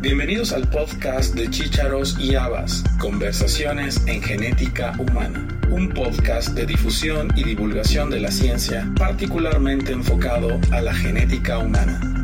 Bienvenidos al podcast de Chícharos y Habas, Conversaciones en Genética Humana, un podcast de difusión y divulgación de la ciencia particularmente enfocado a la genética humana.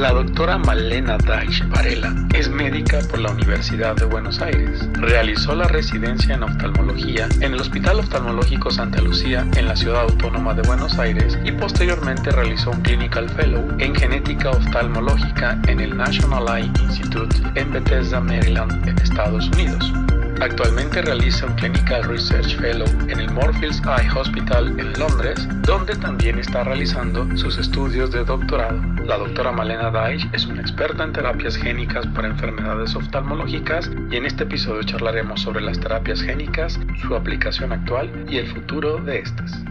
La doctora Malena Daich Varela es médica por la Universidad de Buenos Aires. Realizó la residencia en oftalmología en el Hospital Oftalmológico Santa Lucía en la Ciudad Autónoma de Buenos Aires y posteriormente realizó un Clinical Fellow en genética oftalmológica en el National Eye Institute en Bethesda, Maryland, en Estados Unidos. Actualmente realiza un Clinical Research Fellow en el Moorfields Eye Hospital en Londres, donde también está realizando sus estudios de doctorado. La doctora Malena Daich es una experta en terapias génicas para enfermedades oftalmológicas y en este episodio charlaremos sobre las terapias génicas, su aplicación actual y el futuro de estas.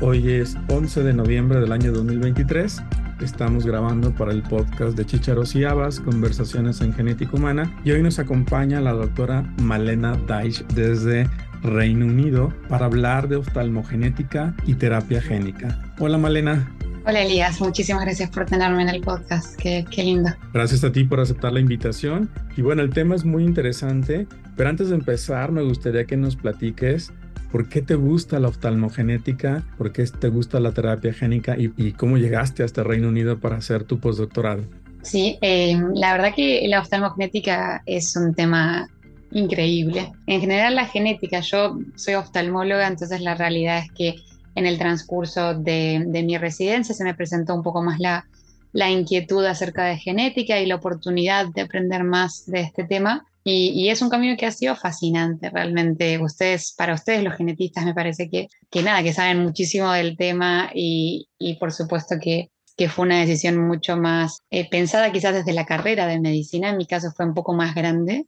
Hoy es 11 de noviembre del año 2023 Estamos grabando para el podcast de Chicharos y Habas, Conversaciones en Genética Humana, y hoy nos acompaña la doctora Malena Daich desde Reino Unido para hablar de oftalmogenética y terapia génica. Hola Malena. Hola Elías, muchísimas gracias por tenerme en el podcast, qué, qué lindo. Gracias a ti por aceptar la invitación. Y bueno, el tema es muy interesante, pero antes de empezar me gustaría que nos platiques ¿Por qué te gusta la oftalmogenética? ¿Por qué te gusta la terapia génica? ¿Y, cómo llegaste hasta Reino Unido para hacer tu postdoctorado? Sí, eh, la verdad que la oftalmogenética es un tema increíble. En general la genética, yo soy oftalmóloga, entonces la realidad es que en el transcurso de, mi residencia se me presentó un poco más la, la inquietud acerca de genética y la oportunidad de aprender más de este tema. Y, es un camino que ha sido fascinante realmente. Ustedes, para ustedes los genetistas, me parece que, que nada, que saben muchísimo del tema y, y por supuesto que, que, fue una decisión mucho más eh, pensada quizás desde la carrera de medicina. En mi caso fue un poco más grande.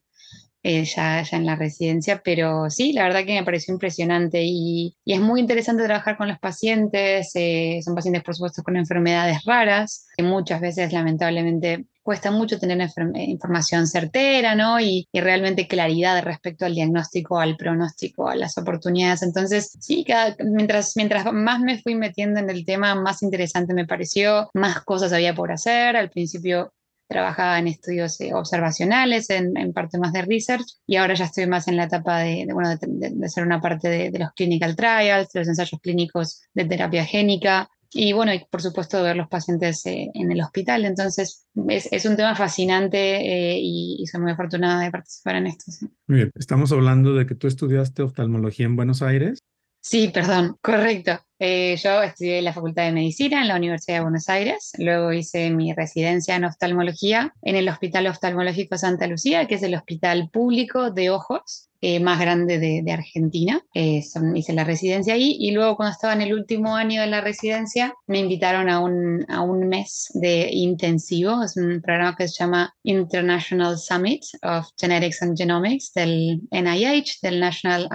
Eh, ya, ya, en la residencia, pero sí, la verdad que me pareció impresionante y, y es muy interesante trabajar con los pacientes, eh, son pacientes por supuesto con enfermedades raras, que muchas veces lamentablemente cuesta mucho tener eh, información certera, ¿no? Y, realmente claridad respecto al diagnóstico, al pronóstico, a las oportunidades. Entonces, sí, mientras, mientras más me fui metiendo en el tema, más interesante me pareció, más cosas había por hacer. Al principio trabajaba en estudios eh, observacionales, en, parte más de research, y ahora ya estoy más en la etapa de, bueno, de, ser una parte de, los clinical trials, de los ensayos clínicos de terapia génica, y bueno, y por supuesto ver los pacientes eh, en el hospital. Entonces, es, es un tema fascinante eh, y, soy muy afortunada de participar en esto. Muy bien, estamos hablando de que tú estudiaste oftalmología en Buenos Aires. Sí, perdón, correcto. Eh, yo estudié en la Facultad de Medicina en la Universidad de Buenos Aires, luego hice mi residencia en oftalmología en el Hospital Oftalmológico Santa Lucía, que es el hospital público de ojos eh, más grande de, Argentina. Eh, hice la residencia ahí y luego cuando estaba en el último año de la residencia me invitaron a un, a un mes de intensivo. Es un programa que se llama International Summit of Genetics and Genomics del NIH, del National,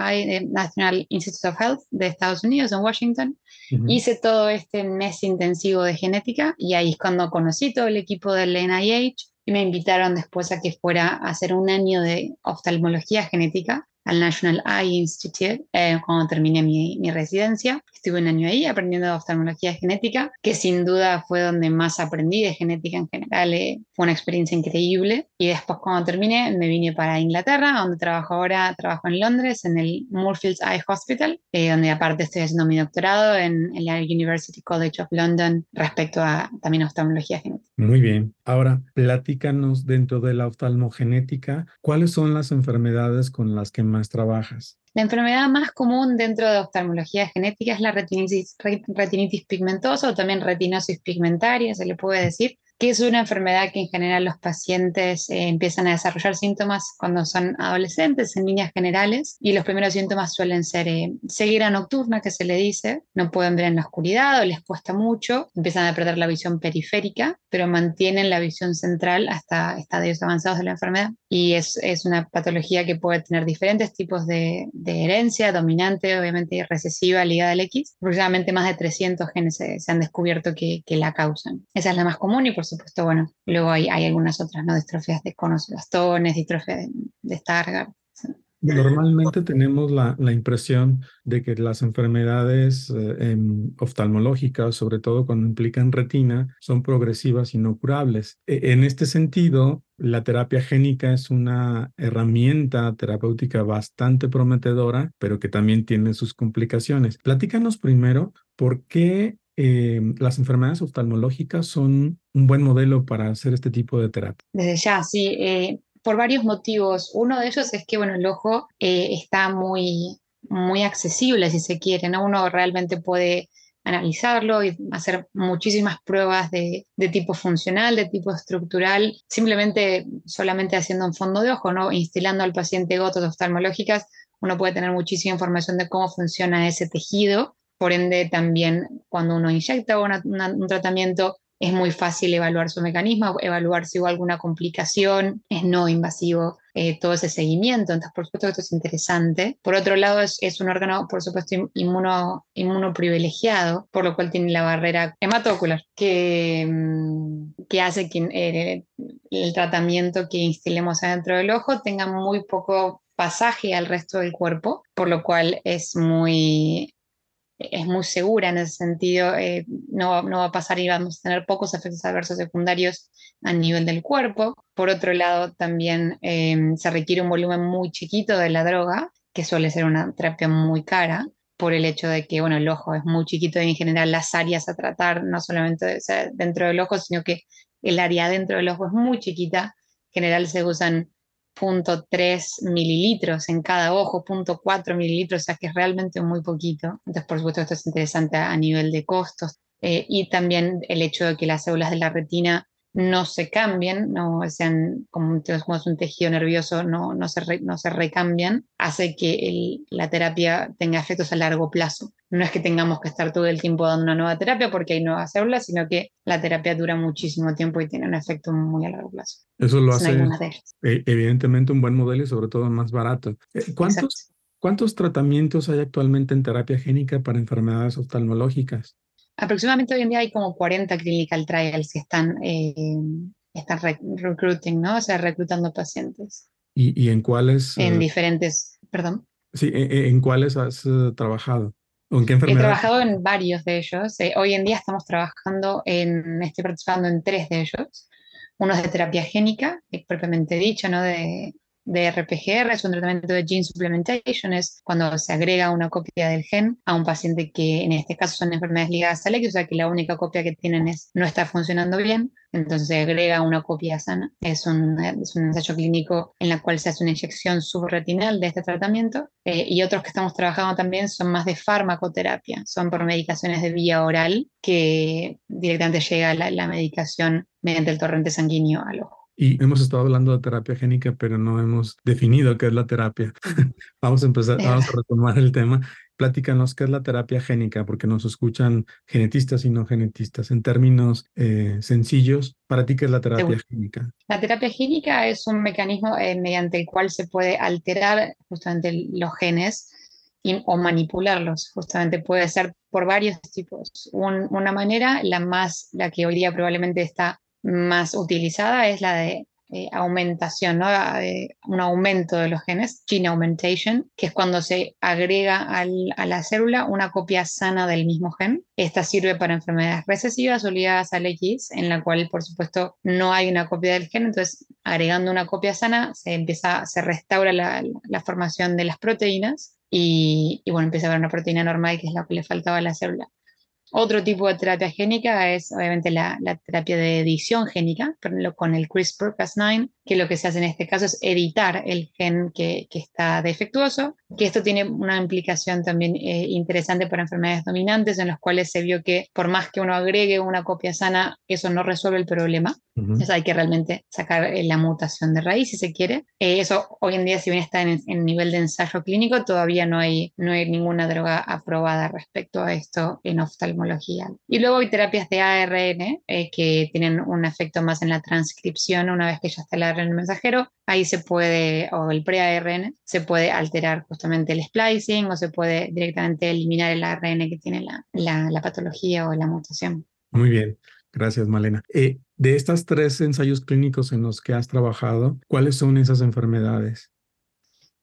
National Institute of Health de Estados Unidos en Washington. Hice todo este mes intensivo de genética y ahí es cuando conocí todo el equipo del NIH y me invitaron después a que fuera a hacer un año de oftalmología genética al National Eye Institute eh, cuando terminé mi, mi, residencia. Estuve un año ahí aprendiendo de oftalmología genética, que sin duda fue donde más aprendí de genética en general. Eh, fue una experiencia increíble. Y después cuando terminé me vine para Inglaterra, donde trabajo ahora, trabajo en Londres, en el Moorfields Eye Hospital, eh, donde aparte estoy haciendo mi doctorado en el University College of London respecto a también oftalmología genética. Muy bien. Ahora, platícanos dentro de la oftalmogenética, ¿cuáles son las enfermedades con las que más trabajas? La enfermedad más común dentro de oftalmología genética es la retinitis, retinitis pigmentosa o también retinosis pigmentaria, se le puede decir que es una enfermedad que en general los pacientes eh, empiezan a desarrollar síntomas cuando son adolescentes, en líneas generales, y los primeros síntomas suelen ser eh, ceguera nocturna, que se le dice, no pueden ver en la oscuridad o les cuesta mucho, empiezan a perder la visión periférica, pero mantienen la visión central hasta estadios avanzados de la enfermedad. Y es, es una patología que puede tener diferentes tipos de, de, herencia, dominante, obviamente recesiva, ligada al X. Aproximadamente más de 300 genes se, se han descubierto que, que, la causan. Esa es la más común y por supuesto, bueno, luego hay, hay algunas otras, ¿no? Distrofias de conos bastones, distrofia de, de Stargardt. Normalmente tenemos la, la, impresión de que las enfermedades eh, em, oftalmológicas, sobre todo cuando implican retina, son progresivas y no curables. E, en este sentido, la terapia génica es una herramienta terapéutica bastante prometedora, pero que también tiene sus complicaciones. Platícanos primero por qué em, las enfermedades oftalmológicas son un buen modelo para hacer este tipo de terapia. Desde ya, sí. Eh, por varios motivos. Uno de ellos es que, bueno, el ojo eh, está muy, muy accesible, si se quiere, ¿no? Uno realmente puede analizarlo y hacer muchísimas pruebas de, de, tipo funcional, de tipo estructural, simplemente solamente haciendo un fondo de ojo, ¿no? instilando al paciente gotas oftalmológicas, uno puede tener muchísima información de cómo funciona ese tejido. Por ende, también cuando uno inyecta un tratamiento, es muy fácil evaluar su mecanismo, evaluar si hubo alguna complicación, es no invasivo eh, todo ese seguimiento, entonces por supuesto esto es interesante. Por otro lado, es, un órgano, por supuesto, inmuno, privilegiado, por lo cual tiene la barrera hematocular, que, mm, que hace que eh, el tratamiento que instilemos adentro del ojo tenga muy poco pasaje al resto del cuerpo, por lo cual es muy es muy segura en ese sentido, eh, no, no, va a pasar y vamos a tener pocos efectos adversos secundarios a nivel del cuerpo. Por otro lado, también em, se requiere un volumen muy chiquito de la droga, que suele ser una terapia muy cara, por el hecho de que bueno, el ojo es muy chiquito y en general las áreas a tratar, no solamente dentro del ojo, sino que el área dentro del ojo es muy chiquita. En general se usan 0.3 mililitros en cada ojo, 0.4 mililitros, o sea que es realmente muy poquito. Entonces, por supuesto, esto es interesante a, nivel de costos. Eh, y también el hecho de que las células de la retina no se cambien, no sean como, como es un tejido nervioso, no, no, se, no se recambian, hace que la terapia tenga efectos a largo plazo. No es que tengamos que estar todo el tiempo dando una nueva terapia porque hay nuevas células, sino que la terapia dura muchísimo tiempo y tiene un efecto muy a largo plazo. Eso lo hace e, evidentemente un buen modelo y sobre todo más barato. Eh, ¿Cuántos, ¿Cuántos tratamientos hay actualmente en terapia génica para enfermedades oftalmológicas? Aproximadamente hoy en día hay como 40 clinical trials que están, eh, están recruiting, ¿no? O sea, reclutando pacientes. ¿Y, en cuáles? En eh, diferentes, perdón. Sí, ¿en, cuáles has eh, trabajado? ¿O en qué enfermedades? He trabajado en varios de ellos. hoy en día estamos trabajando en, estoy participando en tres de ellos. Uno es de terapia génica, propiamente dicho, ¿no? De, de RPGR, es un tratamiento de gene supplementation, es cuando se agrega una copia del gen a un paciente que en este caso son enfermedades ligadas al X, o sea que la única copia que tienen es no está funcionando bien, entonces se agrega una copia sana. Es un, es un ensayo clínico en la cual se hace una inyección subretinal de este tratamiento eh, y otros que estamos trabajando también son más de farmacoterapia, son por medicaciones de vía oral que directamente llega la, la medicación mediante el torrente sanguíneo al ojo. Y hemos estado hablando de terapia génica, pero no hemos definido qué es la terapia. vamos a empezar, vamos a retomar el tema. Platícanos qué es la terapia génica, porque nos escuchan genetistas y no genetistas. En términos eh, sencillos, ¿para ti qué es la terapia génica? La terapia génica es un mecanismo eh, mediante el cual se puede alterar justamente los genes o manipularlos. Justamente puede ser por varios tipos. una manera, la más, la que hoy día probablemente está más utilizada es la de eh, aumentación, ¿no? un aumento de los genes, gene augmentation, que es cuando se agrega a la célula una copia sana del mismo gen. Esta sirve para enfermedades recesivas o ligadas al X, en la cual, por supuesto, no hay una copia del gen, entonces agregando una copia sana se empieza, se restaura la, formación de las proteínas y, y, bueno, empieza a haber una proteína normal que es la que le faltaba a la célula. Otro tipo de terapia génica es obviamente la, terapia de edición génica, con el CRISPR-Cas9, que lo que se hace en este caso es editar el gen que, está defectuoso, que esto tiene una implicación también eh, interesante para enfermedades dominantes, en las cuales se vio que por más que uno agregue una copia sana, eso no resuelve el problema. Entonces hay que realmente sacar eh, la mutación de raíz si se quiere. Eh, eso hoy en día, si bien está en, nivel de ensayo clínico, todavía no hay, no hay ninguna droga aprobada respecto a esto en oftalmología. Y luego hay terapias de ARN que tienen un efecto más en la transcripción una vez que ya está el ARN mensajero. Ahí se puede, o el pre-ARN, se puede alterar justamente el splicing o se puede directamente eliminar el ARN que tiene la, la patología o la mutación. Muy bien. Gracias, Malena. Eh, de estas tres ensayos clínicos en los que has trabajado, ¿cuáles son esas enfermedades?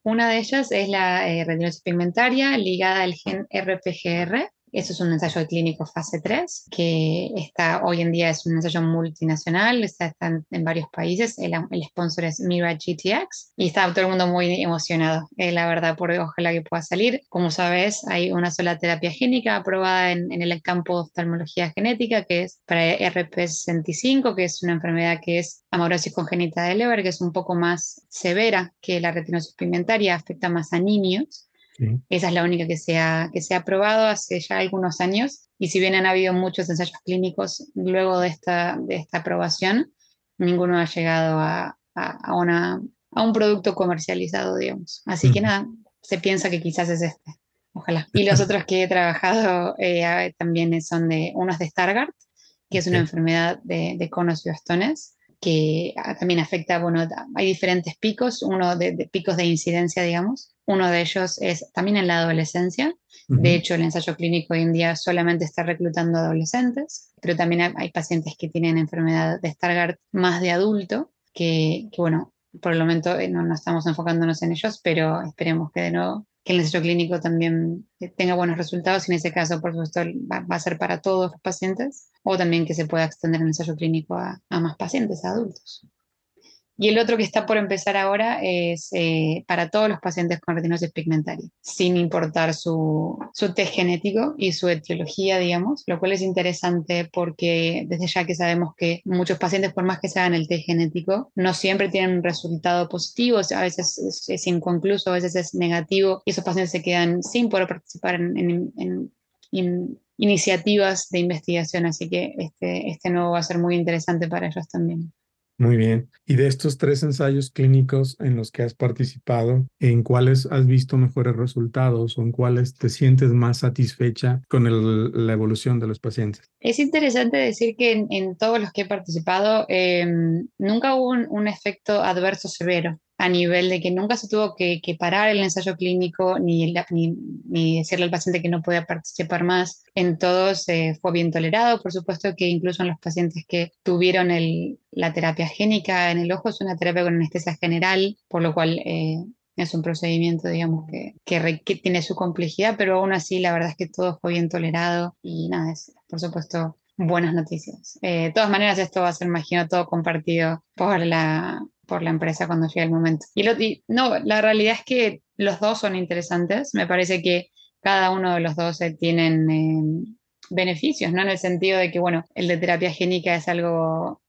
Una de ellas es la eh, retinosis pigmentaria ligada al gen RPGR, eso es un ensayo clínico fase 3, que está, hoy en día es un ensayo multinacional, está, en, varios países, el, sponsor es Mira GTX y está todo el mundo muy emocionado, eh, la verdad, por ojalá que pueda salir. Como sabes, hay una sola terapia génica aprobada en, el campo de oftalmología genética, que es para RP65, que es una enfermedad que es amaurosis congénita de Leber, que es un poco más severa que la retinosis pigmentaria, afecta más a niños. Esa es la única que se, ha, que se ha probado hace ya algunos años y si bien han habido muchos ensayos clínicos luego de esta, de esta aprobación, ninguno ha llegado a, a, una, a un producto comercializado, digamos. Así que nada, se piensa que quizás es este. Ojalá. Y los otros que he trabajado eh, también son de, unos de Stargardt, que es una enfermedad de, de conos y bastones, que ah, también afecta, bueno, hay diferentes picos, uno de, picos de incidencia, digamos. Uno de ellos es también en la adolescencia. De hecho, el ensayo clínico hoy en día solamente está reclutando adolescentes, pero también hay, pacientes que tienen enfermedad de Stargardt más de adulto, que, bueno, por el momento eh, no, no, estamos enfocándonos en ellos, pero esperemos que de nuevo que el ensayo clínico también eh, tenga buenos resultados y en ese caso, por supuesto, va, a ser para todos los pacientes o también que se pueda extender el ensayo clínico a, a más pacientes, a adultos. Y el otro que está por empezar ahora es eh, para todos los pacientes con retinosis pigmentaria, sin importar su, su test genético y su etiología, digamos, lo cual es interesante porque desde ya que sabemos que muchos pacientes, por más que se hagan el test genético, no siempre tienen un resultado positivo, a veces es, inconcluso, a veces es negativo y esos pacientes se quedan sin poder participar en, en, en iniciativas de investigación, así que este, este nuevo va a ser muy interesante para ellos también. Muy bien. Y de estos tres ensayos clínicos en los que has participado, ¿en cuáles has visto mejores resultados o en cuáles te sientes más satisfecha con la evolución de los pacientes? Es interesante decir que en, todos los que he participado em, nunca hubo un, efecto adverso severo a nivel de que nunca se tuvo que, parar el ensayo clínico ni, ni, decirle al paciente que no podía participar más. En todos fue bien tolerado, por supuesto que incluso en los pacientes que tuvieron el, la terapia génica en el ojo es una terapia con anestesia general, por lo cual eh, es un procedimiento, digamos, que, que, tiene su complejidad, pero aún así la verdad es que todo fue bien tolerado y nada, es por supuesto buenas noticias. Eh, de todas maneras, esto va a ser, imagino, todo compartido por la, por la empresa cuando llegue el momento. Y, lo, no, la realidad es que los dos son interesantes. Me parece que cada uno de los dos eh, tienen eh, beneficios, ¿no? En el sentido de que, bueno, el de terapia génica es algo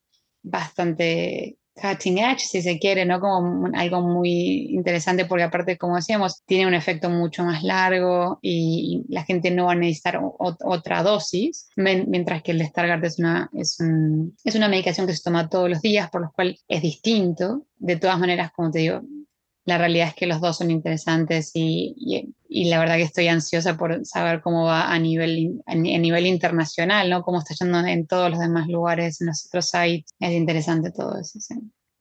bastante cutting edge, si se quiere, ¿no? Como algo muy interesante porque aparte, como decíamos, tiene un efecto mucho más largo y la gente no va a necesitar otra dosis, mientras que el Stargardt es una, es, es una medicación que se toma todos los días, por lo cual es distinto. De todas maneras, como te digo, la realidad es que los dos son interesantes y, la verdad que estoy ansiosa por saber cómo va a nivel, a nivel internacional, ¿no? Cómo está yendo en todos los demás lugares, en los otros sites. Es interesante todo eso.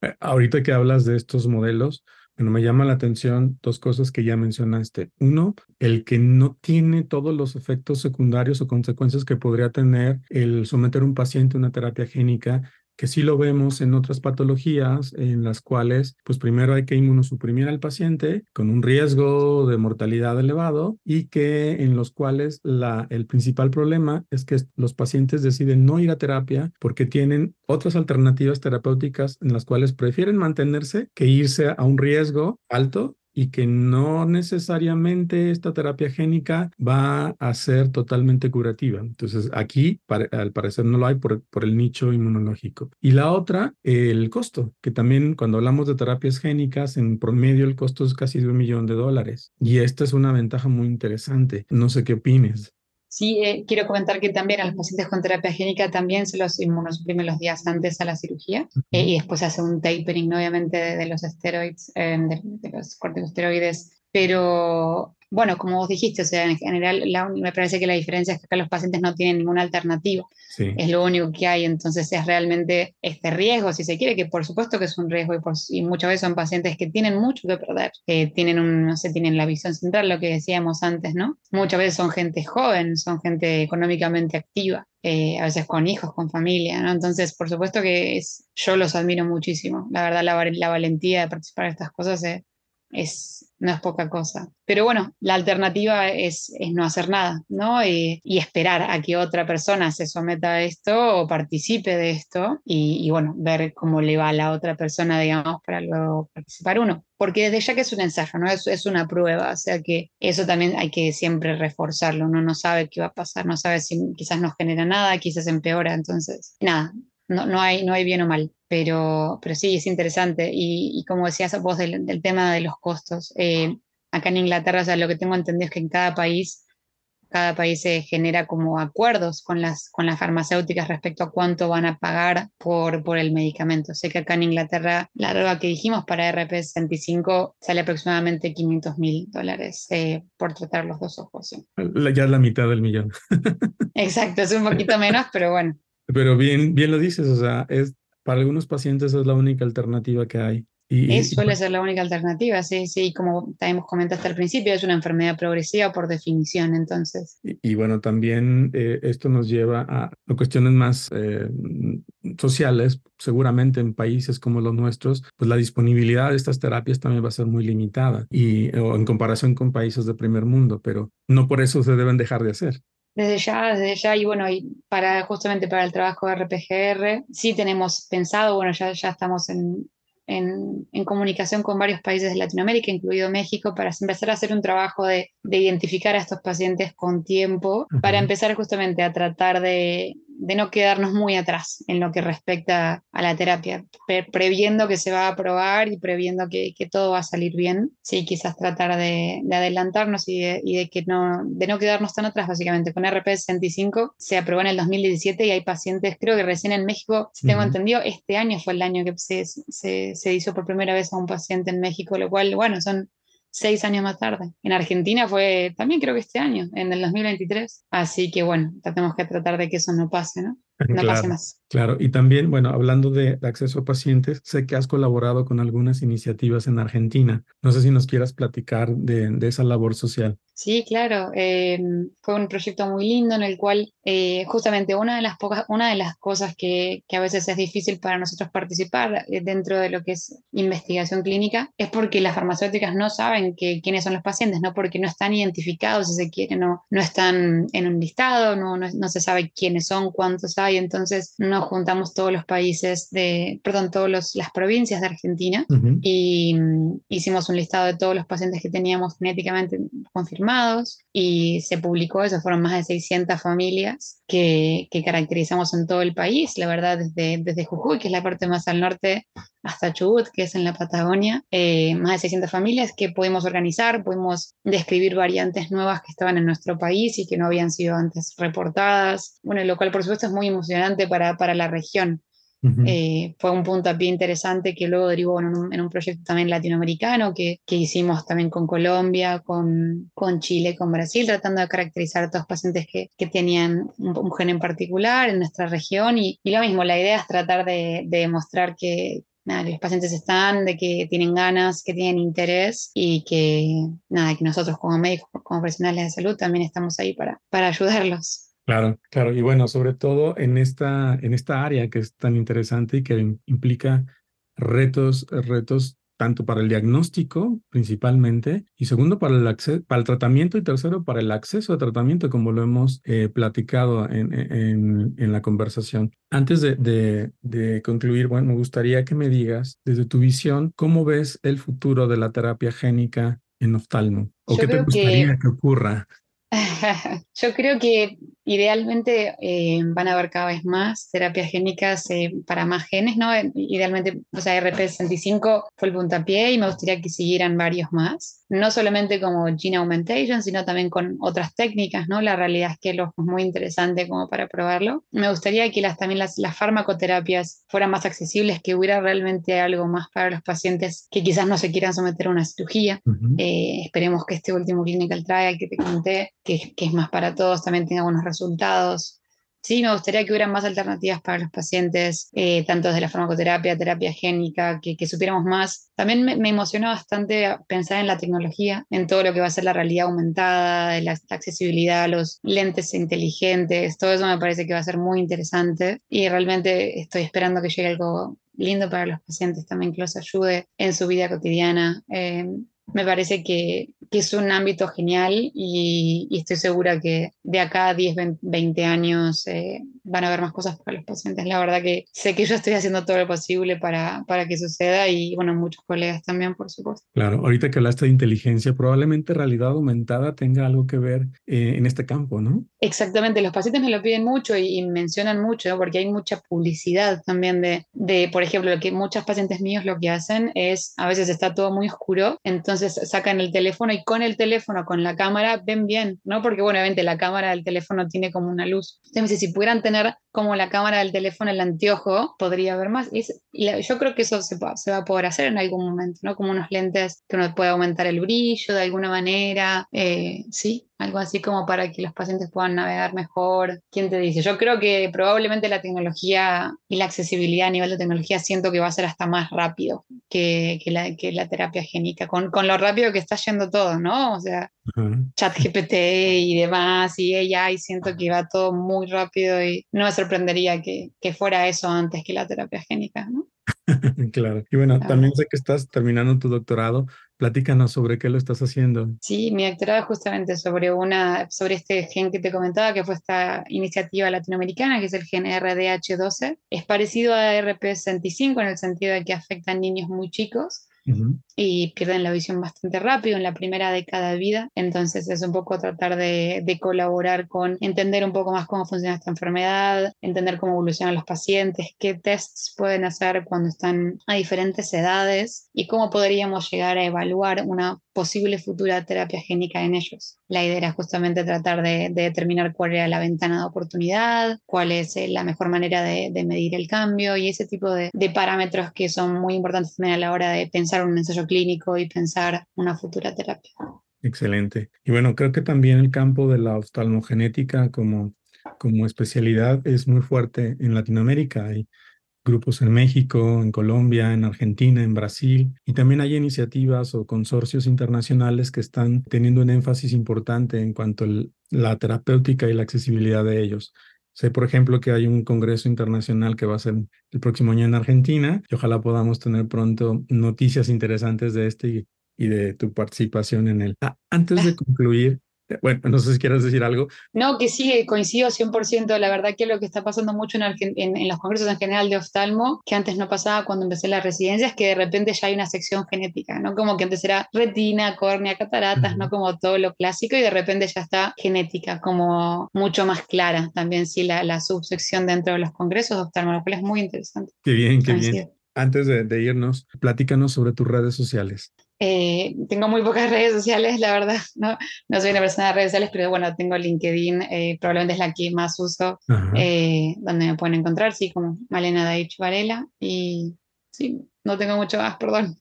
Eh, ahorita que hablas de estos modelos, bueno, me llama la atención dos cosas que ya mencionaste. Uno, el que no tiene todos los efectos secundarios o consecuencias que podría tener el someter un paciente a una terapia génica que sí lo vemos en otras patologías en las cuales, pues primero hay que inmunosuprimir al paciente con un riesgo de mortalidad elevado y que en los cuales la, el principal problema es que los pacientes deciden no ir a terapia porque tienen otras alternativas terapéuticas en las cuales prefieren mantenerse que irse a un riesgo alto y que no necesariamente esta terapia génica va a ser totalmente curativa. Entonces, aquí al parecer no lo hay por, por el nicho inmunológico. Y la otra, el costo, que también cuando hablamos de terapias génicas, en promedio el costo es casi de un millón de dólares. Y esta es una ventaja muy interesante. No sé qué opines. Sí, eh, quiero comentar que también a los pacientes con terapia génica también se los inmunosuprimen los días antes a la cirugía eh, y después se hace un tapering, obviamente, de, los esteroides, eh, de, de, los corticosteroides, pero bueno, como vos dijiste, o sea, en general me parece que la diferencia es que acá los pacientes no tienen ninguna alternativa. Es lo único que hay, entonces es realmente este riesgo, si se quiere, que por supuesto que es un riesgo y, muchas veces son pacientes que tienen mucho que perder, que tienen, un, no sé, tienen la visión central, lo que decíamos antes, ¿no? Muchas veces son gente joven, son gente económicamente activa. Eh, a veces con hijos, con familia, ¿no? Entonces, por supuesto que es, yo los admiro muchísimo. La verdad, la, la valentía de participar en estas cosas es, es, no es poca cosa. Pero bueno, la alternativa es, no hacer nada, ¿no? Y, y, esperar a que otra persona se someta a esto o participe de esto y, y, bueno, ver cómo le va a la otra persona, digamos, para luego participar uno. Porque desde ya que es un ensayo, ¿no? Es, es una prueba, o sea que eso también hay que siempre reforzarlo, uno no sabe qué va a pasar, no sabe si quizás no genera nada, quizás empeora, entonces, nada, no, no, hay, no hay bien o mal, pero, pero sí, es interesante. Y, y como decías vos del, del, tema de los costos, eh, acá en Inglaterra, o sea, lo que tengo entendido es que en cada país, cada país se genera como acuerdos con las, con las farmacéuticas respecto a cuánto van a pagar por, por el medicamento. Sé que acá en Inglaterra, la droga que dijimos para RP65 sale aproximadamente 500 mil dólares eh, por tratar los dos ojos. ¿sí? Ya la mitad del millón. Exacto, es un poquito menos, pero bueno. Pero bien, bien lo dices, o sea, es, para algunos pacientes es la única alternativa que hay. Y, es, suele ser la única alternativa, sí, sí, como también comentaste al principio, es una enfermedad progresiva por definición, entonces. Y, y bueno, también eh, esto nos lleva a, a cuestiones más eh, sociales, seguramente en países como los nuestros, pues la disponibilidad de estas terapias también va a ser muy limitada y o en comparación con países de primer mundo, pero no por eso se deben dejar de hacer desde ya, desde ya, y bueno, y para justamente para el trabajo de RPGR, sí tenemos pensado, bueno, ya, ya estamos en, en, en, comunicación con varios países de Latinoamérica, incluido México, para empezar a hacer un trabajo de, de identificar a estos pacientes con tiempo, uh -huh. para empezar justamente a tratar de, de no quedarnos muy atrás en lo que respecta a la terapia, pre previendo que se va a aprobar y previendo que, que, todo va a salir bien. Sí, quizás tratar de, de adelantarnos y, de, y de, que no, de no quedarnos tan atrás, básicamente. Con RP65 se aprobó en el 2017 y hay pacientes, creo que recién en México, si tengo uh -huh. entendido, este año fue el año que se, se, se hizo por primera vez a un paciente en México, lo cual, bueno, son seis años más tarde. En Argentina fue también creo que este año, en el 2023. Así que bueno, tenemos que tratar de que eso no pase, ¿no? No claro, pase más. Claro, y también, bueno, hablando de, acceso a pacientes, sé que has colaborado con algunas iniciativas en Argentina. No sé si nos quieras platicar de, de esa labor social. Sí, claro. Eh, fue un proyecto muy lindo en el cual eh, justamente una de las pocas, una de las cosas que, que, a veces es difícil para nosotros participar eh, dentro de lo que es investigación clínica es porque las farmacéuticas no saben que, quiénes son los pacientes, no porque no están identificados, si se quiere, no, no están en un listado, no, no, no se sabe quiénes son, cuántos hay, entonces nos juntamos todos los países de, perdón, todas las provincias de Argentina uh -huh. y um, hicimos un listado de todos los pacientes que teníamos genéticamente confirmados y se publicó eso, fueron más de 600 familias que, caracterizamos en todo el país, la verdad, desde, desde Jujuy, que es la parte más al norte, hasta Chubut, que es en la Patagonia, eh, más de 600 familias que pudimos organizar, pudimos describir variantes nuevas que estaban en nuestro país y que no habían sido antes reportadas, bueno, lo cual por supuesto es muy emocionante para, para la región. Uh -huh. eh, fue un puntapié interesante que luego derivó en un, en un proyecto también latinoamericano que, que, hicimos también con Colombia, con, con, Chile, con Brasil, tratando de caracterizar a todos los pacientes que, que tenían un, un, gen en particular en nuestra región. Y, y, lo mismo, la idea es tratar de, de demostrar que, nada, los pacientes están, de que tienen ganas, que tienen interés y que, nada, que nosotros como médicos, como profesionales de salud también estamos ahí para, para ayudarlos. Claro, claro. Y bueno, sobre todo en esta, en esta área que es tan interesante y que implica retos, retos tanto para el diagnóstico principalmente, y segundo para el, acceso, para el tratamiento y tercero para el acceso a tratamiento, como lo hemos eh, platicado en, en, en, la conversación. Antes de, de, de, concluir, bueno, me gustaría que me digas desde tu visión, ¿cómo ves el futuro de la terapia génica en oftalmo? ¿O Yo qué te gustaría que... que ocurra? Yo creo que idealmente eh, van a haber cada vez más terapias génicas eh, para más genes, ¿no? Idealmente, o sea, RP65 fue el puntapié y me gustaría que siguieran varios más, no solamente como gene augmentation, sino también con otras técnicas, ¿no? La realidad es que lo es muy interesante como para probarlo. Me gustaría que las, también las, las farmacoterapias fueran más accesibles, que hubiera realmente algo más para los pacientes que quizás no se quieran someter a una cirugía. Uh -huh. eh, esperemos que este último clinical trial que te conté, que, que es más para todos, también tenga buenos resultados. Sí, me gustaría que hubieran más alternativas para los pacientes, eh, tanto desde la farmacoterapia, terapia génica, que, que supiéramos más. También me, me, emocionó bastante pensar en la tecnología, en todo lo que va a ser la realidad aumentada, la, la, accesibilidad los lentes inteligentes, todo eso me parece que va a ser muy interesante y realmente estoy esperando que llegue algo lindo para los pacientes también, que los ayude en su vida cotidiana. Eh, me parece que, es un ámbito genial y, estoy segura que de acá a 10, 20 años eh, van a haber más cosas para los pacientes. La verdad que sé que yo estoy haciendo todo lo posible para, para que suceda y bueno, muchos colegas también, por supuesto. Claro, ahorita que hablaste de inteligencia, probablemente realidad aumentada tenga algo que ver eh, en este campo, ¿no? Exactamente, los pacientes me lo piden mucho y, mencionan mucho, porque hay mucha publicidad también de, de, por ejemplo, lo que muchos pacientes míos lo que hacen es, a veces está todo muy oscuro, entonces sacan el teléfono y con el teléfono, con la cámara, ven bien, ¿no? Porque bueno, obviamente la cámara del teléfono tiene como una luz. Entonces, si pudieran tener como la cámara del teléfono el anteojo, podría ver más. Y, yo creo que eso se, se, va a poder hacer en algún momento, ¿no? Como unos lentes que uno puede aumentar el brillo de alguna manera. Eh, sí, algo así como para que los pacientes puedan navegar mejor. ¿Quién te dice? Yo creo que probablemente la tecnología y la accesibilidad a nivel de tecnología siento que va a ser hasta más rápido que, que, la, que la, terapia génica, con, con, lo rápido que está yendo todo, ¿no? O sea, chat GPT y demás y ella, y siento que va todo muy rápido y no me sorprendería que, que fuera eso antes que la terapia génica, ¿no? claro. Y bueno, también sé que estás terminando tu doctorado. Platícanos sobre qué lo estás haciendo. Sí, mi doctorado es justamente sobre, una, sobre este gen que te comentaba, que fue esta iniciativa latinoamericana, que es el gen RDH12. Es parecido a RP65 en el sentido de que afecta a niños muy chicos y pierden la visión bastante rápido en la primera década de vida. Entonces es un poco tratar de, colaborar con entender un poco más cómo funciona esta enfermedad, entender cómo evolucionan los pacientes, qué tests pueden hacer cuando están a diferentes edades y cómo podríamos llegar a evaluar una posible futura terapia génica en ellos. La idea era justamente tratar de, determinar cuál era la ventana de oportunidad, cuál es eh, la mejor manera de, medir el cambio y ese tipo de, de parámetros que son muy importantes también a la hora de pensar un ensayo clínico y pensar una futura terapia. Excelente. Y bueno, creo que también el campo de la oftalmogenética como, como especialidad es muy fuerte en Latinoamérica. Hay grupos en México, en Colombia, en Argentina, en Brasil, y también hay iniciativas o consorcios internacionales que están teniendo un énfasis importante en cuanto a la terapéutica y la accesibilidad de ellos. Sé, por ejemplo, que hay un congreso internacional que va a ser el próximo año en Argentina y ojalá podamos tener pronto noticias interesantes de este y, de tu participación en él. Ah, antes de concluir, bueno, no sé si quieres decir algo. No, que sí, coincido 100%. La verdad que lo que está pasando mucho en, en, los congresos en general de oftalmo, que antes no pasaba cuando empecé la residencia, es que de repente ya hay una sección genética, ¿no? Como que antes era retina, córnea, cataratas, ¿no? Como todo lo clásico y de repente ya está genética, como mucho más clara también, sí, la, la subsección dentro de los congresos de oftalmo, lo cual es muy interesante. Qué bien, qué bien. Antes de, de irnos, platícanos sobre tus redes sociales. Eh, tengo muy pocas redes sociales, la verdad, no, no soy una persona de redes sociales, pero bueno, tengo LinkedIn, eh, probablemente es la que más uso, eh, donde me pueden encontrar, sí, como Malena Daich Varela, y sí, no tengo mucho más, perdón.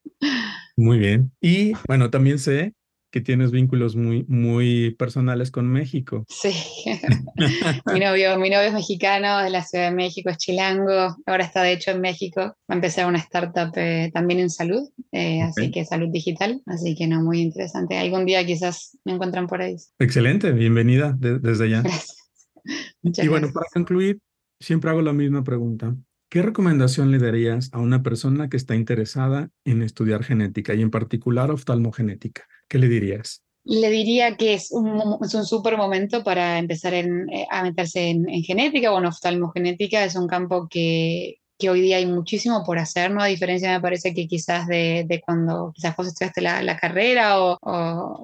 Muy bien. Y bueno, también sé que tienes vínculos muy, muy personales con México. Sí, mi, novio, mi novio es mexicano, de la Ciudad de México, es chilango, ahora está de hecho en México, va a empezar una startup eh, también en salud, eh, así que salud digital, así que no, muy interesante. Algún día quizás me encuentran por ahí. Excelente, bienvenida desde allá. Gracias. y bueno, para concluir, siempre hago la misma pregunta. ¿Qué recomendación le darías a una persona que está interesada en estudiar genética y en particular oftalmogenética? ¿Qué le dirías? Le diría que es un, es súper momento para empezar eh, a meterse en, en, genética o en oftalmogenética. Es un campo que, hoy día hay muchísimo por hacer, ¿no? A diferencia me parece que quizás de, cuando quizás vos estudiaste la, carrera o,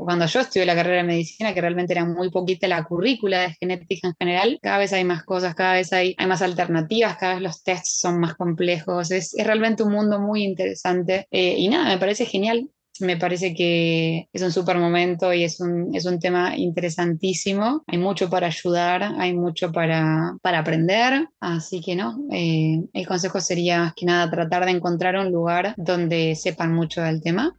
cuando yo estudié la carrera de medicina, que realmente era muy poquita la currícula de genética en general, cada vez hay más cosas, cada vez hay, más alternativas, cada vez los tests son más complejos, es, es realmente un mundo muy interesante eh, y nada, me parece genial me parece que es un súper momento y es un, es un tema interesantísimo. Hay mucho para ayudar, hay mucho para, para aprender, así que no, eh, el consejo sería más que nada tratar de encontrar un lugar donde sepan mucho del tema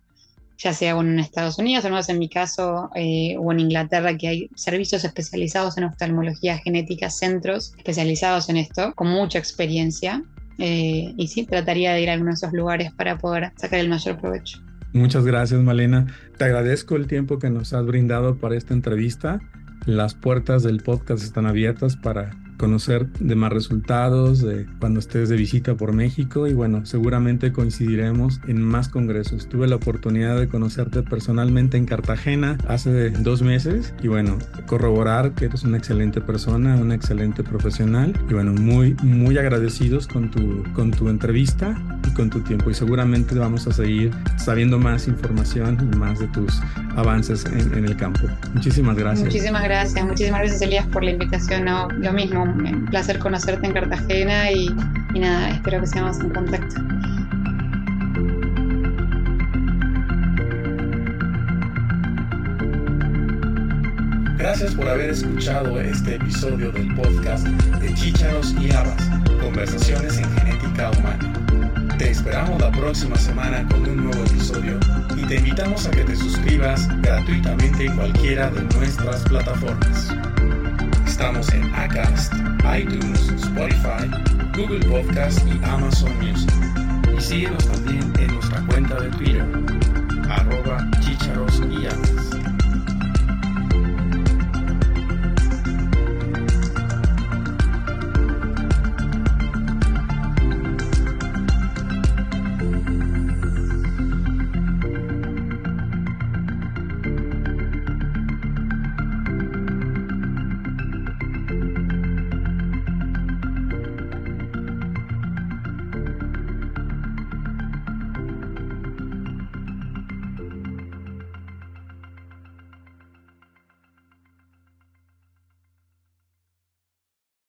ya sea en Estados Unidos, al menos en mi caso, eh, o en Inglaterra, que hay servicios especializados en oftalmología genética, centros especializados en esto, con mucha experiencia. Eh, y sí, trataría de ir a algunos de esos lugares para poder sacar el mayor provecho. Muchas gracias, Malena. Te agradezco el tiempo que nos has brindado para esta entrevista. Las puertas del podcast están abiertas para conocer de más resultados, de cuando estés de visita por México y bueno, seguramente coincidiremos en más congresos. Tuve la oportunidad de conocerte personalmente en Cartagena hace dos meses y bueno, corroborar que eres una excelente persona, una excelente profesional y bueno, muy, muy agradecidos con tu, con tu entrevista y con tu tiempo y seguramente vamos a seguir sabiendo más información y más de tus avances en, en el campo. Muchísimas gracias. Muchísimas gracias, muchísimas gracias Elías por la invitación. No, lo mismo, un placer conocerte en Cartagena y, y nada, espero que seamos en contacto. Gracias por haber escuchado este episodio del podcast de Chícharos y Habas, Conversaciones en Genética Humana. Te esperamos la próxima semana con un nuevo episodio y te invitamos a que te suscribas gratuitamente en cualquiera de nuestras plataformas. Estamos en Acast, iTunes, Spotify, Google Podcast y Amazon Music. Y síguenos también en nuestra cuenta de Twitter, arroba